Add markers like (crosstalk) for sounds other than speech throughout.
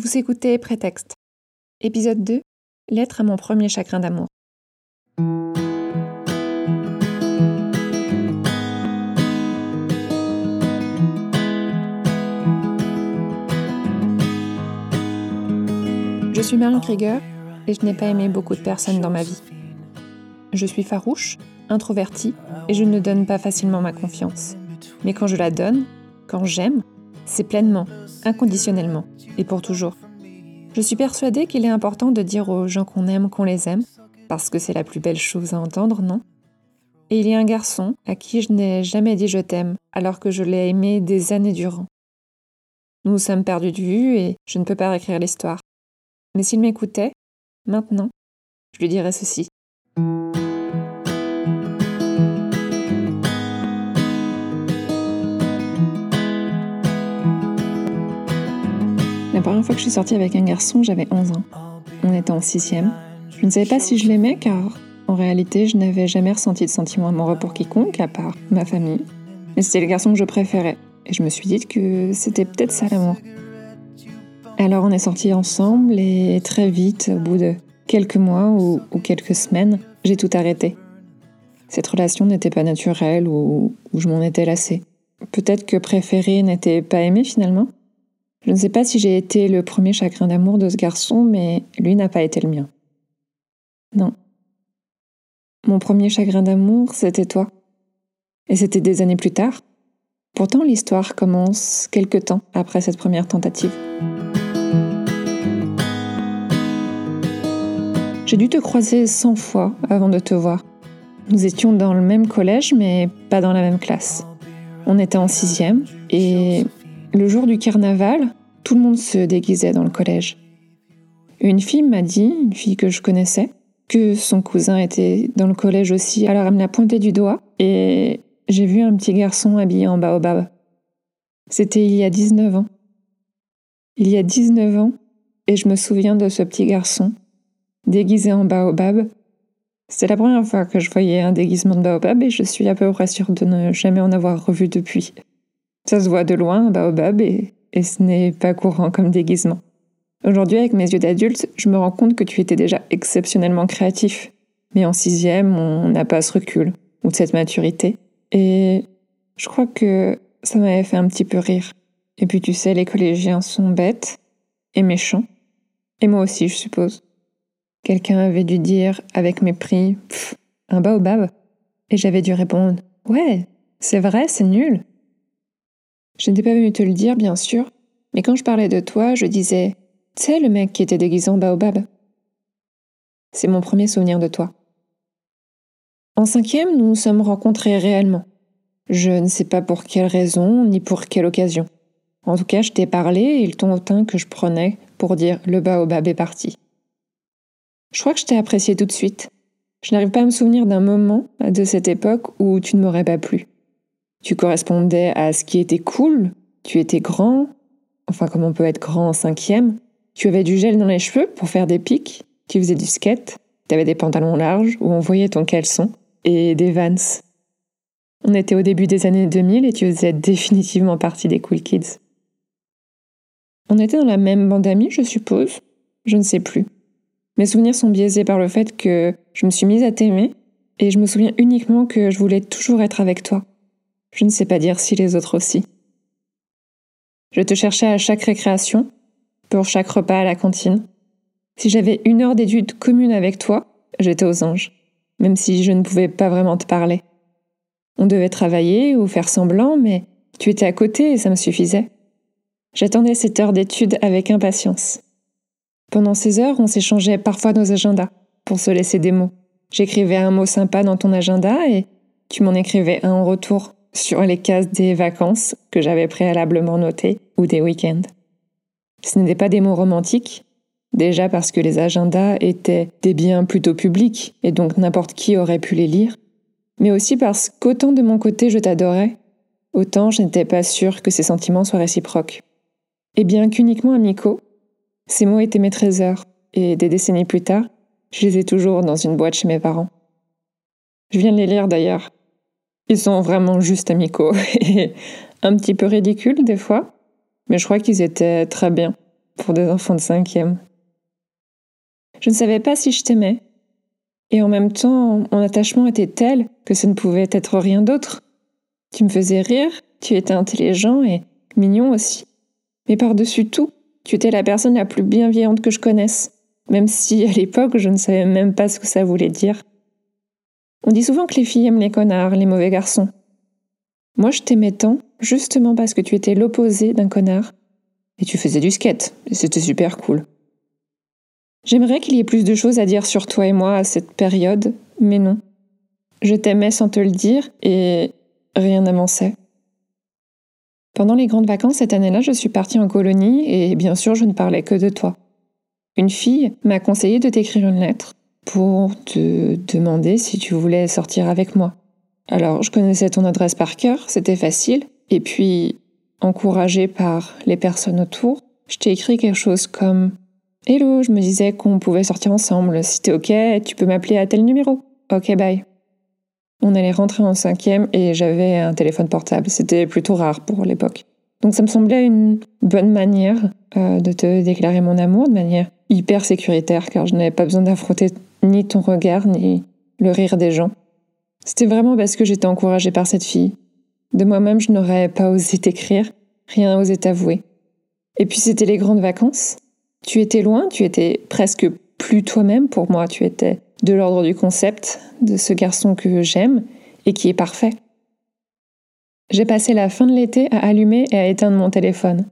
Vous écoutez Prétexte. Épisode 2. Lettre à mon premier chagrin d'amour. Je suis Marion Krieger et je n'ai pas aimé beaucoup de personnes dans ma vie. Je suis farouche, introvertie et je ne donne pas facilement ma confiance. Mais quand je la donne, quand j'aime, c'est pleinement, inconditionnellement et pour toujours. Je suis persuadée qu'il est important de dire aux gens qu'on aime qu'on les aime, parce que c'est la plus belle chose à entendre, non? Et il y a un garçon à qui je n'ai jamais dit je t'aime, alors que je l'ai aimé des années durant. Nous sommes perdus de vue et je ne peux pas réécrire l'histoire. Mais s'il m'écoutait, maintenant, je lui dirais ceci. Première fois que je suis sortie avec un garçon, j'avais 11 ans. On était en sixième. Je ne savais pas si je l'aimais car, en réalité, je n'avais jamais ressenti de sentiment amoureux pour quiconque, à part ma famille. Mais c'était le garçon que je préférais. Et je me suis dit que c'était peut-être ça l'amour. Alors on est sortis ensemble et très vite, au bout de quelques mois ou, quelques semaines, j'ai tout arrêté. Cette relation n'était pas naturelle ou, je m'en étais lassée. Peut-être que préférer n'était pas aimé finalement. Je ne sais pas si j'ai été le premier chagrin d'amour de ce garçon, mais lui n'a pas été le mien. Non. Mon premier chagrin d'amour, c'était toi. Et c'était des années plus tard. Pourtant, l'histoire commence quelque temps après cette première tentative. J'ai dû te croiser cent fois avant de te voir. Nous étions dans le même collège, mais pas dans la même classe. On était en sixième, et le jour du carnaval, tout le monde se déguisait dans le collège. Une fille m'a dit, une fille que je connaissais, que son cousin était dans le collège aussi, alors elle me l'a pointé du doigt et j'ai vu un petit garçon habillé en baobab. C'était il y a 19 ans. Il y a 19 ans, et je me souviens de ce petit garçon, déguisé en baobab. C'est la première fois que je voyais un déguisement de baobab et je suis à peu près sûre de ne jamais en avoir revu depuis. Ça se voit de loin, un baobab, et, ce n'est pas courant comme déguisement. Aujourd'hui, avec mes yeux d'adulte, je me rends compte que tu étais déjà exceptionnellement créatif. Mais en sixième, on n'a pas ce recul, ou cette maturité. Et je crois que ça m'avait fait un petit peu rire. Et puis tu sais, les collégiens sont bêtes et méchants. Et moi aussi, je suppose. Quelqu'un avait dû dire avec mépris, Pff, un baobab. Et j'avais dû répondre, ouais, c'est vrai, c'est nul. Je n'étais pas venu te le dire, bien sûr, mais quand je parlais de toi, je disais sais, le mec qui était déguisé en baobab C'est mon premier souvenir de toi. En cinquième, nous nous sommes rencontrés réellement. Je ne sais pas pour quelle raison, ni pour quelle occasion. En tout cas, je t'ai parlé et le ton hautain que je prenais pour dire le baobab est parti. Je crois que je t'ai apprécié tout de suite. Je n'arrive pas à me souvenir d'un moment de cette époque où tu ne m'aurais pas plu. Tu correspondais à ce qui était cool, tu étais grand, enfin comme on peut être grand en cinquième, tu avais du gel dans les cheveux pour faire des pics, tu faisais du skate, tu avais des pantalons larges où on voyait ton caleçon, et des vans. On était au début des années 2000 et tu faisais définitivement partie des cool kids. On était dans la même bande d'amis, je suppose. Je ne sais plus. Mes souvenirs sont biaisés par le fait que je me suis mise à t'aimer et je me souviens uniquement que je voulais toujours être avec toi. Je ne sais pas dire si les autres aussi. Je te cherchais à chaque récréation, pour chaque repas à la cantine. Si j'avais une heure d'études commune avec toi, j'étais aux anges, même si je ne pouvais pas vraiment te parler. On devait travailler ou faire semblant, mais tu étais à côté et ça me suffisait. J'attendais cette heure d'études avec impatience. Pendant ces heures, on s'échangeait parfois nos agendas pour se laisser des mots. J'écrivais un mot sympa dans ton agenda et tu m'en écrivais un en retour sur les cases des vacances que j'avais préalablement notées ou des week-ends. Ce n'étaient pas des mots romantiques, déjà parce que les agendas étaient des biens plutôt publics et donc n'importe qui aurait pu les lire, mais aussi parce qu'autant de mon côté je t'adorais, autant je n'étais pas sûre que ces sentiments soient réciproques. Et bien qu'uniquement amicaux, ces mots étaient mes trésors, et des décennies plus tard, je les ai toujours dans une boîte chez mes parents. Je viens de les lire d'ailleurs, ils sont vraiment juste amicaux (laughs) et un petit peu ridicules des fois, mais je crois qu'ils étaient très bien. pour des enfants de cinquième. Je ne savais pas si je t'aimais. Et en même temps, mon attachement était tel que ce ne pouvait être rien d'autre. Tu me faisais rire, tu étais intelligent et mignon aussi. Mais par-dessus tout, tu étais la personne la plus bienveillante que je connaisse, même si à l'époque je ne savais même pas ce que ça voulait dire. On dit souvent que les filles aiment les connards, les mauvais garçons. Moi je t'aimais tant, justement parce que tu étais l'opposé d'un connard. Et tu faisais du skate, et c'était super cool. J'aimerais qu'il y ait plus de choses à dire sur toi et moi à cette période, mais non. Je t'aimais sans te le dire, et rien n'avançait. Pendant les grandes vacances cette année-là, je suis partie en colonie et bien sûr, je ne parlais que de toi. Une fille m'a conseillé de t'écrire une lettre pour te demander si tu voulais sortir avec moi. Alors, je connaissais ton adresse par cœur, c'était facile, et puis, encouragée par les personnes autour, je t'ai écrit quelque chose comme Hello, je me disais qu'on pouvait sortir ensemble. Si t'es ok, tu peux m'appeler à tel numéro. Ok, bye. On allait rentrer en cinquième et j'avais un téléphone portable. C'était plutôt rare pour l'époque. Donc ça me semblait une bonne manière euh, de te déclarer mon amour de manière hyper sécuritaire car je n'avais pas besoin d'affronter ni ton regard ni le rire des gens. C'était vraiment parce que j'étais encouragée par cette fille. De moi-même, je n'aurais pas osé t'écrire, rien osé t'avouer. Et puis c'était les grandes vacances. Tu étais loin, tu étais presque plus toi-même pour moi, tu étais de l'ordre du concept de ce garçon que j'aime et qui est parfait. J'ai passé la fin de l'été à allumer et à éteindre mon téléphone.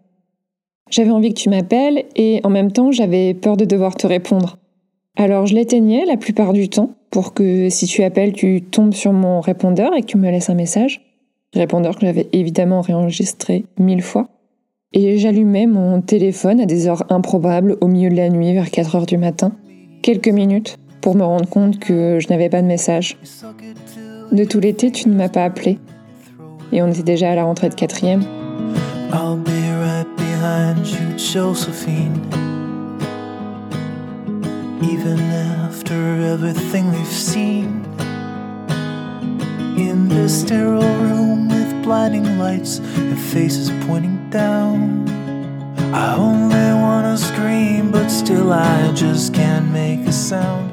J'avais envie que tu m'appelles et en même temps j'avais peur de devoir te répondre. Alors je l'éteignais la plupart du temps pour que si tu appelles tu tombes sur mon répondeur et que tu me laisses un message. Répondeur que j'avais évidemment réenregistré mille fois. Et j'allumais mon téléphone à des heures improbables au milieu de la nuit vers 4 heures du matin. Quelques minutes pour me rendre compte que je n'avais pas de message. De tout l'été, tu ne m'as pas appelé. Et on était déjà à la rentrée de quatrième. Even after everything we've seen. In this sterile room with blinding lights and faces pointing down.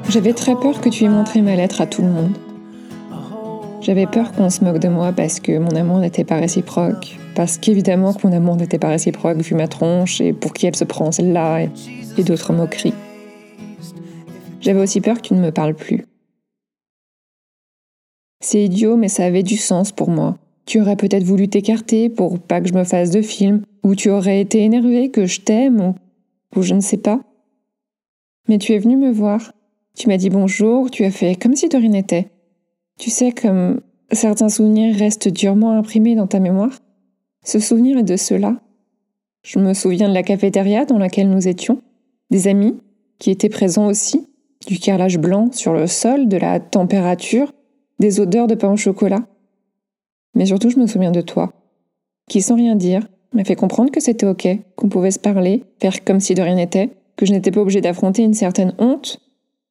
J'avais très peur que tu aies montré ma lettre à tout le monde. J'avais peur qu'on se moque de moi parce que mon amour n'était pas réciproque. Parce qu'évidemment que mon amour n'était pas réciproque vu ma tronche et pour qui elle se prend celle-là et d'autres moqueries. J'avais aussi peur que tu ne me parles plus. C'est idiot, mais ça avait du sens pour moi. Tu aurais peut-être voulu t'écarter pour pas que je me fasse de film, ou tu aurais été énervé que je t'aime, ou, ou je ne sais pas. Mais tu es venu me voir, tu m'as dit bonjour, tu as fait comme si de rien n'était. Tu sais, comme certains souvenirs restent durement imprimés dans ta mémoire. Ce souvenir est de cela. Je me souviens de la cafétéria dans laquelle nous étions, des amis qui étaient présents aussi, du carrelage blanc sur le sol, de la température, des odeurs de pain au chocolat. Mais surtout, je me souviens de toi, qui sans rien dire m'a fait comprendre que c'était ok, qu'on pouvait se parler, faire comme si de rien n'était, que je n'étais pas obligée d'affronter une certaine honte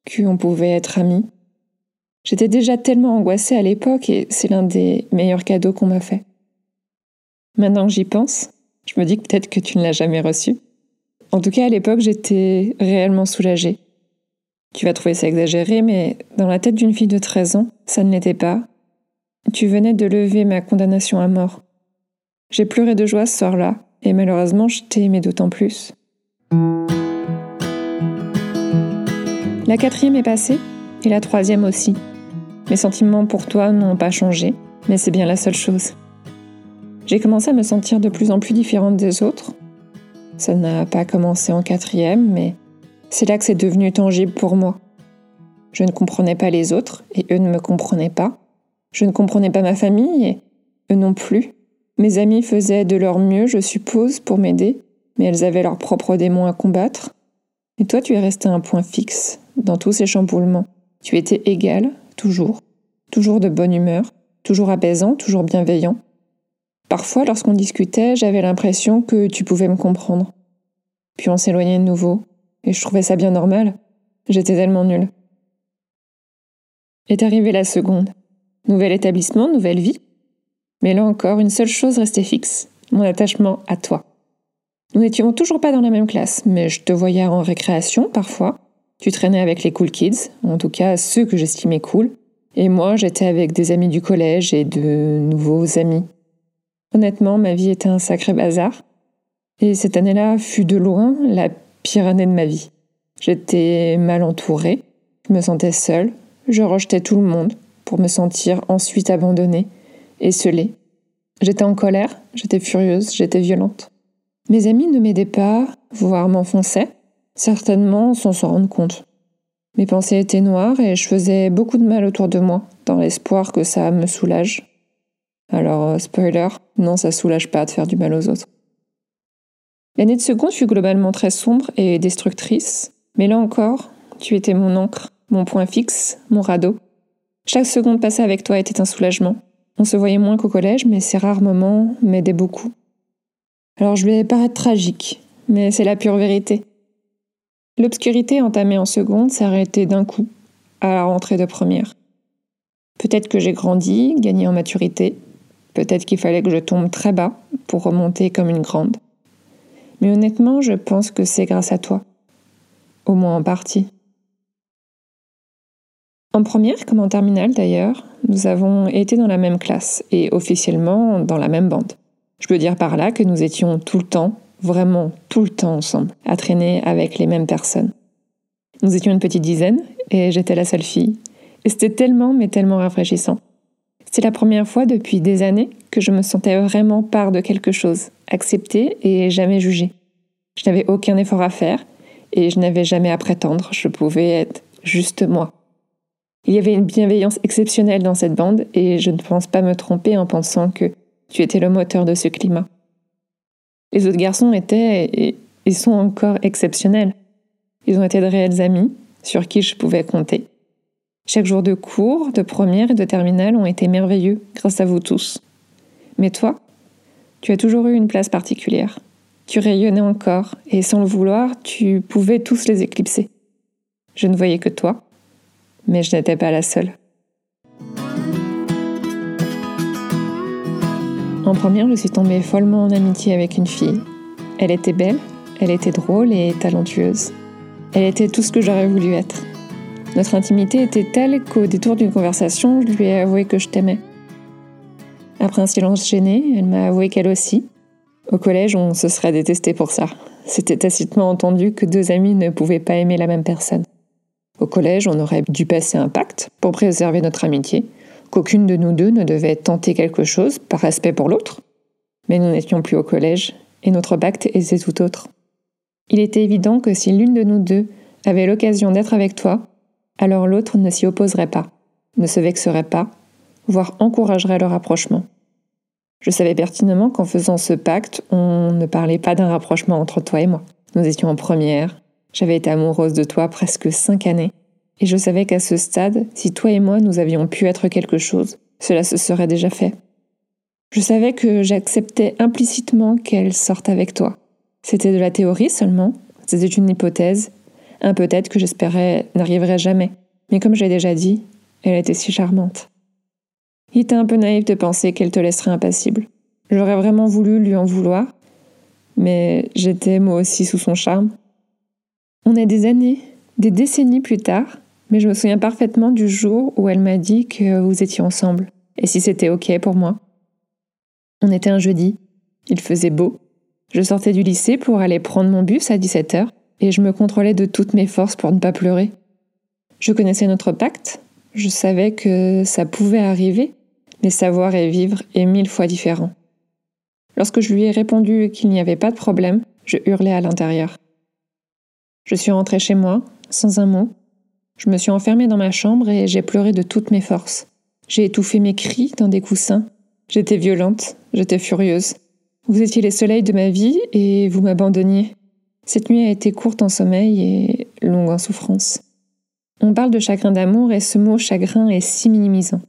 qu'on pouvait être amis. J'étais déjà tellement angoissée à l'époque et c'est l'un des meilleurs cadeaux qu'on m'a fait. Maintenant que j'y pense, je me dis que peut-être que tu ne l'as jamais reçu. En tout cas, à l'époque, j'étais réellement soulagée. Tu vas trouver ça exagéré, mais dans la tête d'une fille de 13 ans, ça ne l'était pas. Tu venais de lever ma condamnation à mort. J'ai pleuré de joie ce soir-là, et malheureusement, je t'ai aimé d'autant plus. La quatrième est passée, et la troisième aussi. Mes sentiments pour toi n'ont pas changé, mais c'est bien la seule chose. J'ai commencé à me sentir de plus en plus différente des autres. Ça n'a pas commencé en quatrième, mais c'est là que c'est devenu tangible pour moi. Je ne comprenais pas les autres, et eux ne me comprenaient pas. Je ne comprenais pas ma famille, et eux non plus. Mes amis faisaient de leur mieux, je suppose, pour m'aider, mais elles avaient leurs propres démons à combattre. Et toi, tu es resté un point fixe, dans tous ces chamboulements. Tu étais égal, toujours, toujours de bonne humeur, toujours apaisant, toujours bienveillant. Parfois, lorsqu'on discutait, j'avais l'impression que tu pouvais me comprendre. Puis on s'éloignait de nouveau, et je trouvais ça bien normal. J'étais tellement nulle. Est arrivée la seconde. Nouvel établissement, nouvelle vie. Mais là encore, une seule chose restait fixe, mon attachement à toi. Nous n'étions toujours pas dans la même classe, mais je te voyais en récréation parfois. Tu traînais avec les cool kids, en tout cas ceux que j'estimais cool, et moi j'étais avec des amis du collège et de nouveaux amis. Honnêtement, ma vie était un sacré bazar, et cette année-là fut de loin la pire année de ma vie. J'étais mal entourée, je me sentais seule, je rejetais tout le monde pour me sentir ensuite abandonnée et scellée. J'étais en colère, j'étais furieuse, j'étais violente. Mes amis ne m'aidaient pas, voire m'enfonçaient, certainement sans s'en rendre compte. Mes pensées étaient noires et je faisais beaucoup de mal autour de moi, dans l'espoir que ça me soulage. Alors, euh, spoiler, non, ça soulage pas de faire du mal aux autres. L'année de seconde fut globalement très sombre et destructrice, mais là encore, tu étais mon encre, mon point fixe, mon radeau. Chaque seconde passée avec toi était un soulagement. On se voyait moins qu'au collège, mais ces rares moments m'aidaient beaucoup. Alors je vais paraître tragique, mais c'est la pure vérité. L'obscurité entamée en seconde arrêtée d'un coup, à la rentrée de première. Peut-être que j'ai grandi, gagné en maturité, peut-être qu'il fallait que je tombe très bas pour remonter comme une grande. Mais honnêtement, je pense que c'est grâce à toi. Au moins en partie. En première comme en terminale d'ailleurs, nous avons été dans la même classe et officiellement dans la même bande. Je peux dire par là que nous étions tout le temps, vraiment tout le temps ensemble, à traîner avec les mêmes personnes. Nous étions une petite dizaine et j'étais la seule fille. Et c'était tellement, mais tellement rafraîchissant. C'est la première fois depuis des années que je me sentais vraiment part de quelque chose, acceptée et jamais jugée. Je n'avais aucun effort à faire et je n'avais jamais à prétendre, je pouvais être juste moi. Il y avait une bienveillance exceptionnelle dans cette bande et je ne pense pas me tromper en pensant que tu étais le moteur de ce climat. Les autres garçons étaient et ils sont encore exceptionnels. Ils ont été de réels amis sur qui je pouvais compter. Chaque jour de cours, de première et de terminale ont été merveilleux grâce à vous tous. Mais toi, tu as toujours eu une place particulière. Tu rayonnais encore et sans le vouloir, tu pouvais tous les éclipser. Je ne voyais que toi, mais je n'étais pas la seule. En première, je suis tombée follement en amitié avec une fille. Elle était belle, elle était drôle et talentueuse. Elle était tout ce que j'aurais voulu être. Notre intimité était telle qu'au détour d'une conversation, je lui ai avoué que je t'aimais. Après un silence gêné, elle m'a avoué qu'elle aussi. Au collège, on se serait détesté pour ça. C'était tacitement entendu que deux amis ne pouvaient pas aimer la même personne. Au collège, on aurait dû passer un pacte pour préserver notre amitié, qu'aucune de nous deux ne devait tenter quelque chose par respect pour l'autre. Mais nous n'étions plus au collège, et notre pacte était tout autre. Il était évident que si l'une de nous deux avait l'occasion d'être avec toi, alors l'autre ne s'y opposerait pas, ne se vexerait pas, voire encouragerait le rapprochement. Je savais pertinemment qu'en faisant ce pacte, on ne parlait pas d'un rapprochement entre toi et moi. Nous étions en première, j'avais été amoureuse de toi presque cinq années, et je savais qu'à ce stade, si toi et moi nous avions pu être quelque chose, cela se serait déjà fait. Je savais que j'acceptais implicitement qu'elle sorte avec toi. C'était de la théorie seulement, c'était une hypothèse, un peut-être que j'espérais n'arriverait jamais. Mais comme j'ai déjà dit, elle était si charmante. Il était un peu naïf de penser qu'elle te laisserait impassible. J'aurais vraiment voulu lui en vouloir, mais j'étais moi aussi sous son charme. On est des années, des décennies plus tard, mais je me souviens parfaitement du jour où elle m'a dit que vous étiez ensemble, et si c'était OK pour moi. On était un jeudi, il faisait beau. Je sortais du lycée pour aller prendre mon bus à 17h, et je me contrôlais de toutes mes forces pour ne pas pleurer. Je connaissais notre pacte, je savais que ça pouvait arriver, mais savoir et vivre est mille fois différent. Lorsque je lui ai répondu qu'il n'y avait pas de problème, je hurlais à l'intérieur. Je suis rentrée chez moi, sans un mot, je me suis enfermée dans ma chambre et j'ai pleuré de toutes mes forces. J'ai étouffé mes cris dans des coussins. J'étais violente, j'étais furieuse. Vous étiez les soleils de ma vie et vous m'abandonniez. Cette nuit a été courte en sommeil et longue en souffrance. On parle de chagrin d'amour et ce mot chagrin est si minimisant.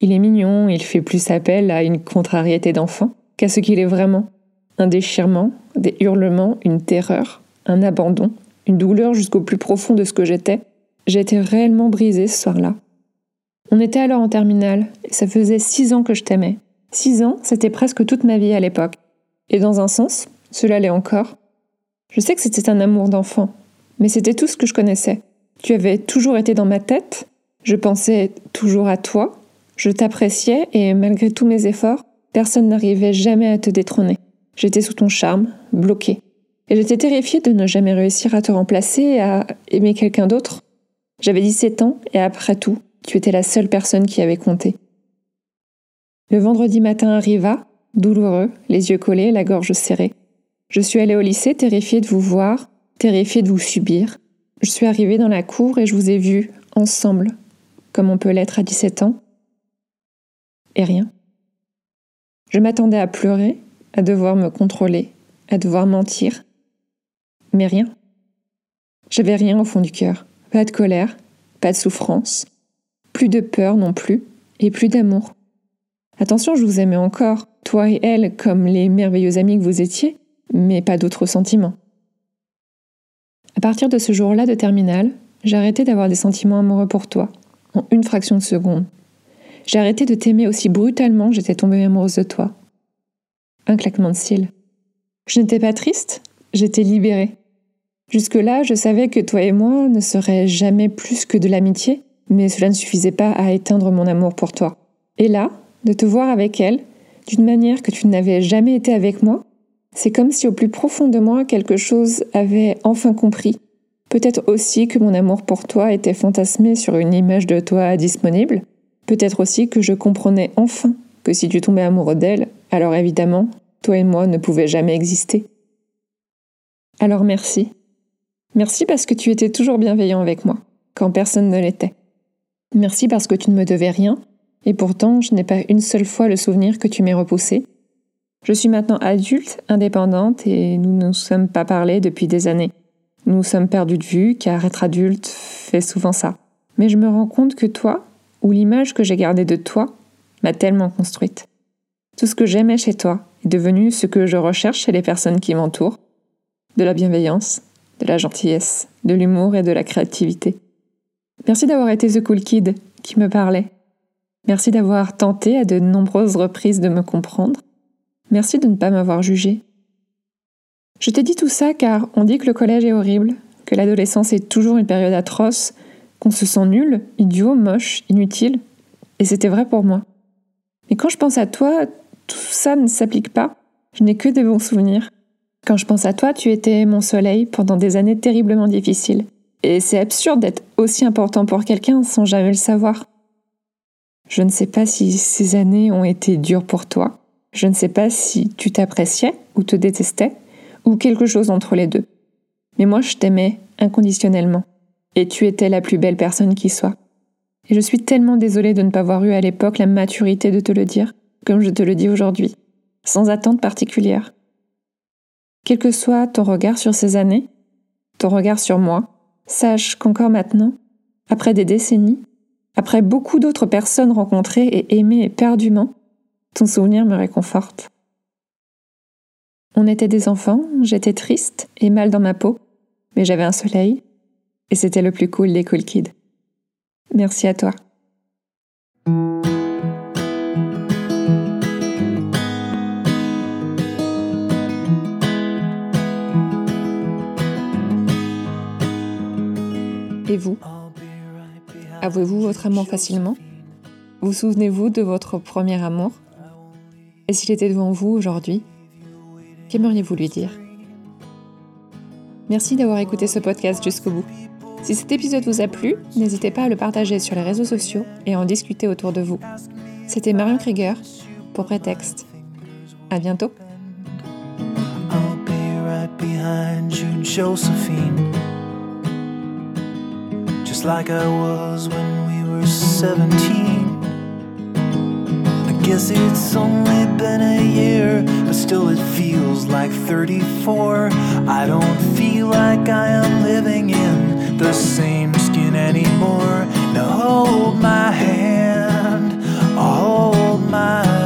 Il est mignon, il fait plus appel à une contrariété d'enfant qu'à ce qu'il est vraiment. Un déchirement, des hurlements, une terreur, un abandon, une douleur jusqu'au plus profond de ce que j'étais, j'ai été réellement brisée ce soir-là. On était alors en terminale, et ça faisait six ans que je t'aimais. Six ans, c'était presque toute ma vie à l'époque. Et dans un sens, Cela l'est encore. Je sais que c'était un amour d'enfant, mais c'était tout ce que je connaissais. Tu avais toujours été dans ma tête, je pensais toujours à toi, je t'appréciais et malgré tous mes efforts, personne n'arrivait jamais à te détrôner. J'étais sous ton charme, bloquée. Et j'étais terrifiée de ne jamais réussir à te remplacer et à aimer quelqu'un d'autre. J'avais 17 ans et après tout, tu étais la seule personne qui avait compté. Le vendredi matin arriva, douloureux, les yeux collés, la gorge serrée. Je suis allée au lycée terrifiée de vous voir, terrifiée de vous subir. Je suis arrivée dans la cour et je vous ai vus, ensemble, comme on peut l'être à 17 ans. Et rien. Je m'attendais à pleurer, à devoir me contrôler, à devoir mentir. Mais rien. J'avais rien au fond du cœur. Pas de colère, pas de souffrance, plus de peur non plus, et plus d'amour. Attention, je vous aimais encore, toi et elle, comme les merveilleux amis que vous étiez, mais pas d'autres sentiments. À partir de ce jour-là de terminale, j'ai arrêté d'avoir des sentiments amoureux pour toi, en une fraction de seconde. J'ai arrêté de t'aimer aussi brutalement que j'étais tombée amoureuse de toi. Un claquement de cils. Je n'étais pas triste, j'étais libérée. Jusque-là, je savais que toi et moi ne seraient jamais plus que de l'amitié, mais cela ne suffisait pas à éteindre mon amour pour toi. Et là, de te voir avec elle, d'une manière que tu n'avais jamais été avec moi, c'est comme si au plus profond de moi quelque chose avait enfin compris. Peut-être aussi que mon amour pour toi était fantasmé sur une image de toi disponible. Peut-être aussi que je comprenais enfin que si tu tombais amoureux d'elle, alors évidemment, toi et moi ne pouvaient jamais exister. Alors merci. Merci parce que tu étais toujours bienveillant avec moi, quand personne ne l'était. Merci parce que tu ne me devais rien, et pourtant je n'ai pas une seule fois le souvenir que tu m'aies repoussé. Je suis maintenant adulte, indépendante, et nous ne nous sommes pas parlé depuis des années. Nous sommes perdus de vue, car être adulte fait souvent ça. Mais je me rends compte que toi, ou l'image que j'ai gardée de toi, m'a tellement construite. Tout ce que j'aimais chez toi est devenu ce que je recherche chez les personnes qui m'entourent. De la bienveillance, de la gentillesse, de l'humour et de la créativité. Merci d'avoir été The Cool Kid qui me parlait. Merci d'avoir tenté à de nombreuses reprises de me comprendre. Merci de ne pas m'avoir jugé. Je t'ai dit tout ça car on dit que le collège est horrible, que l'adolescence est toujours une période atroce, qu'on se sent nul, idiot, moche, inutile. Et c'était vrai pour moi. Mais quand je pense à toi, tout ça ne s'applique pas. Je n'ai que des bons souvenirs. Quand je pense à toi, tu étais mon soleil pendant des années terriblement difficiles. Et c'est absurde d'être aussi important pour quelqu'un sans jamais le savoir. Je ne sais pas si ces années ont été dures pour toi. Je ne sais pas si tu t'appréciais ou te détestais, ou quelque chose entre les deux. Mais moi, je t'aimais inconditionnellement. Et tu étais la plus belle personne qui soit. Et je suis tellement désolée de ne pas avoir eu à l'époque la maturité de te le dire, comme je te le dis aujourd'hui, sans attente particulière. Quel que soit ton regard sur ces années, ton regard sur moi, sache qu'encore maintenant, après des décennies, après beaucoup d'autres personnes rencontrées et aimées éperdument, ton souvenir me réconforte. On était des enfants, j'étais triste et mal dans ma peau, mais j'avais un soleil, et c'était le plus cool des cool kids. Merci à toi. Et vous? Avouez-vous votre amour facilement? Vous souvenez-vous de votre premier amour? Et s'il était devant vous aujourd'hui, qu'aimeriez-vous lui dire? Merci d'avoir écouté ce podcast jusqu'au bout. Si cet épisode vous a plu, n'hésitez pas à le partager sur les réseaux sociaux et à en discuter autour de vous. C'était Marion Krieger pour Prétexte. À bientôt. just like I was when we were 17. Guess it's only been a year, but still it feels like 34. I don't feel like I am living in the same skin anymore. Now hold my hand, hold my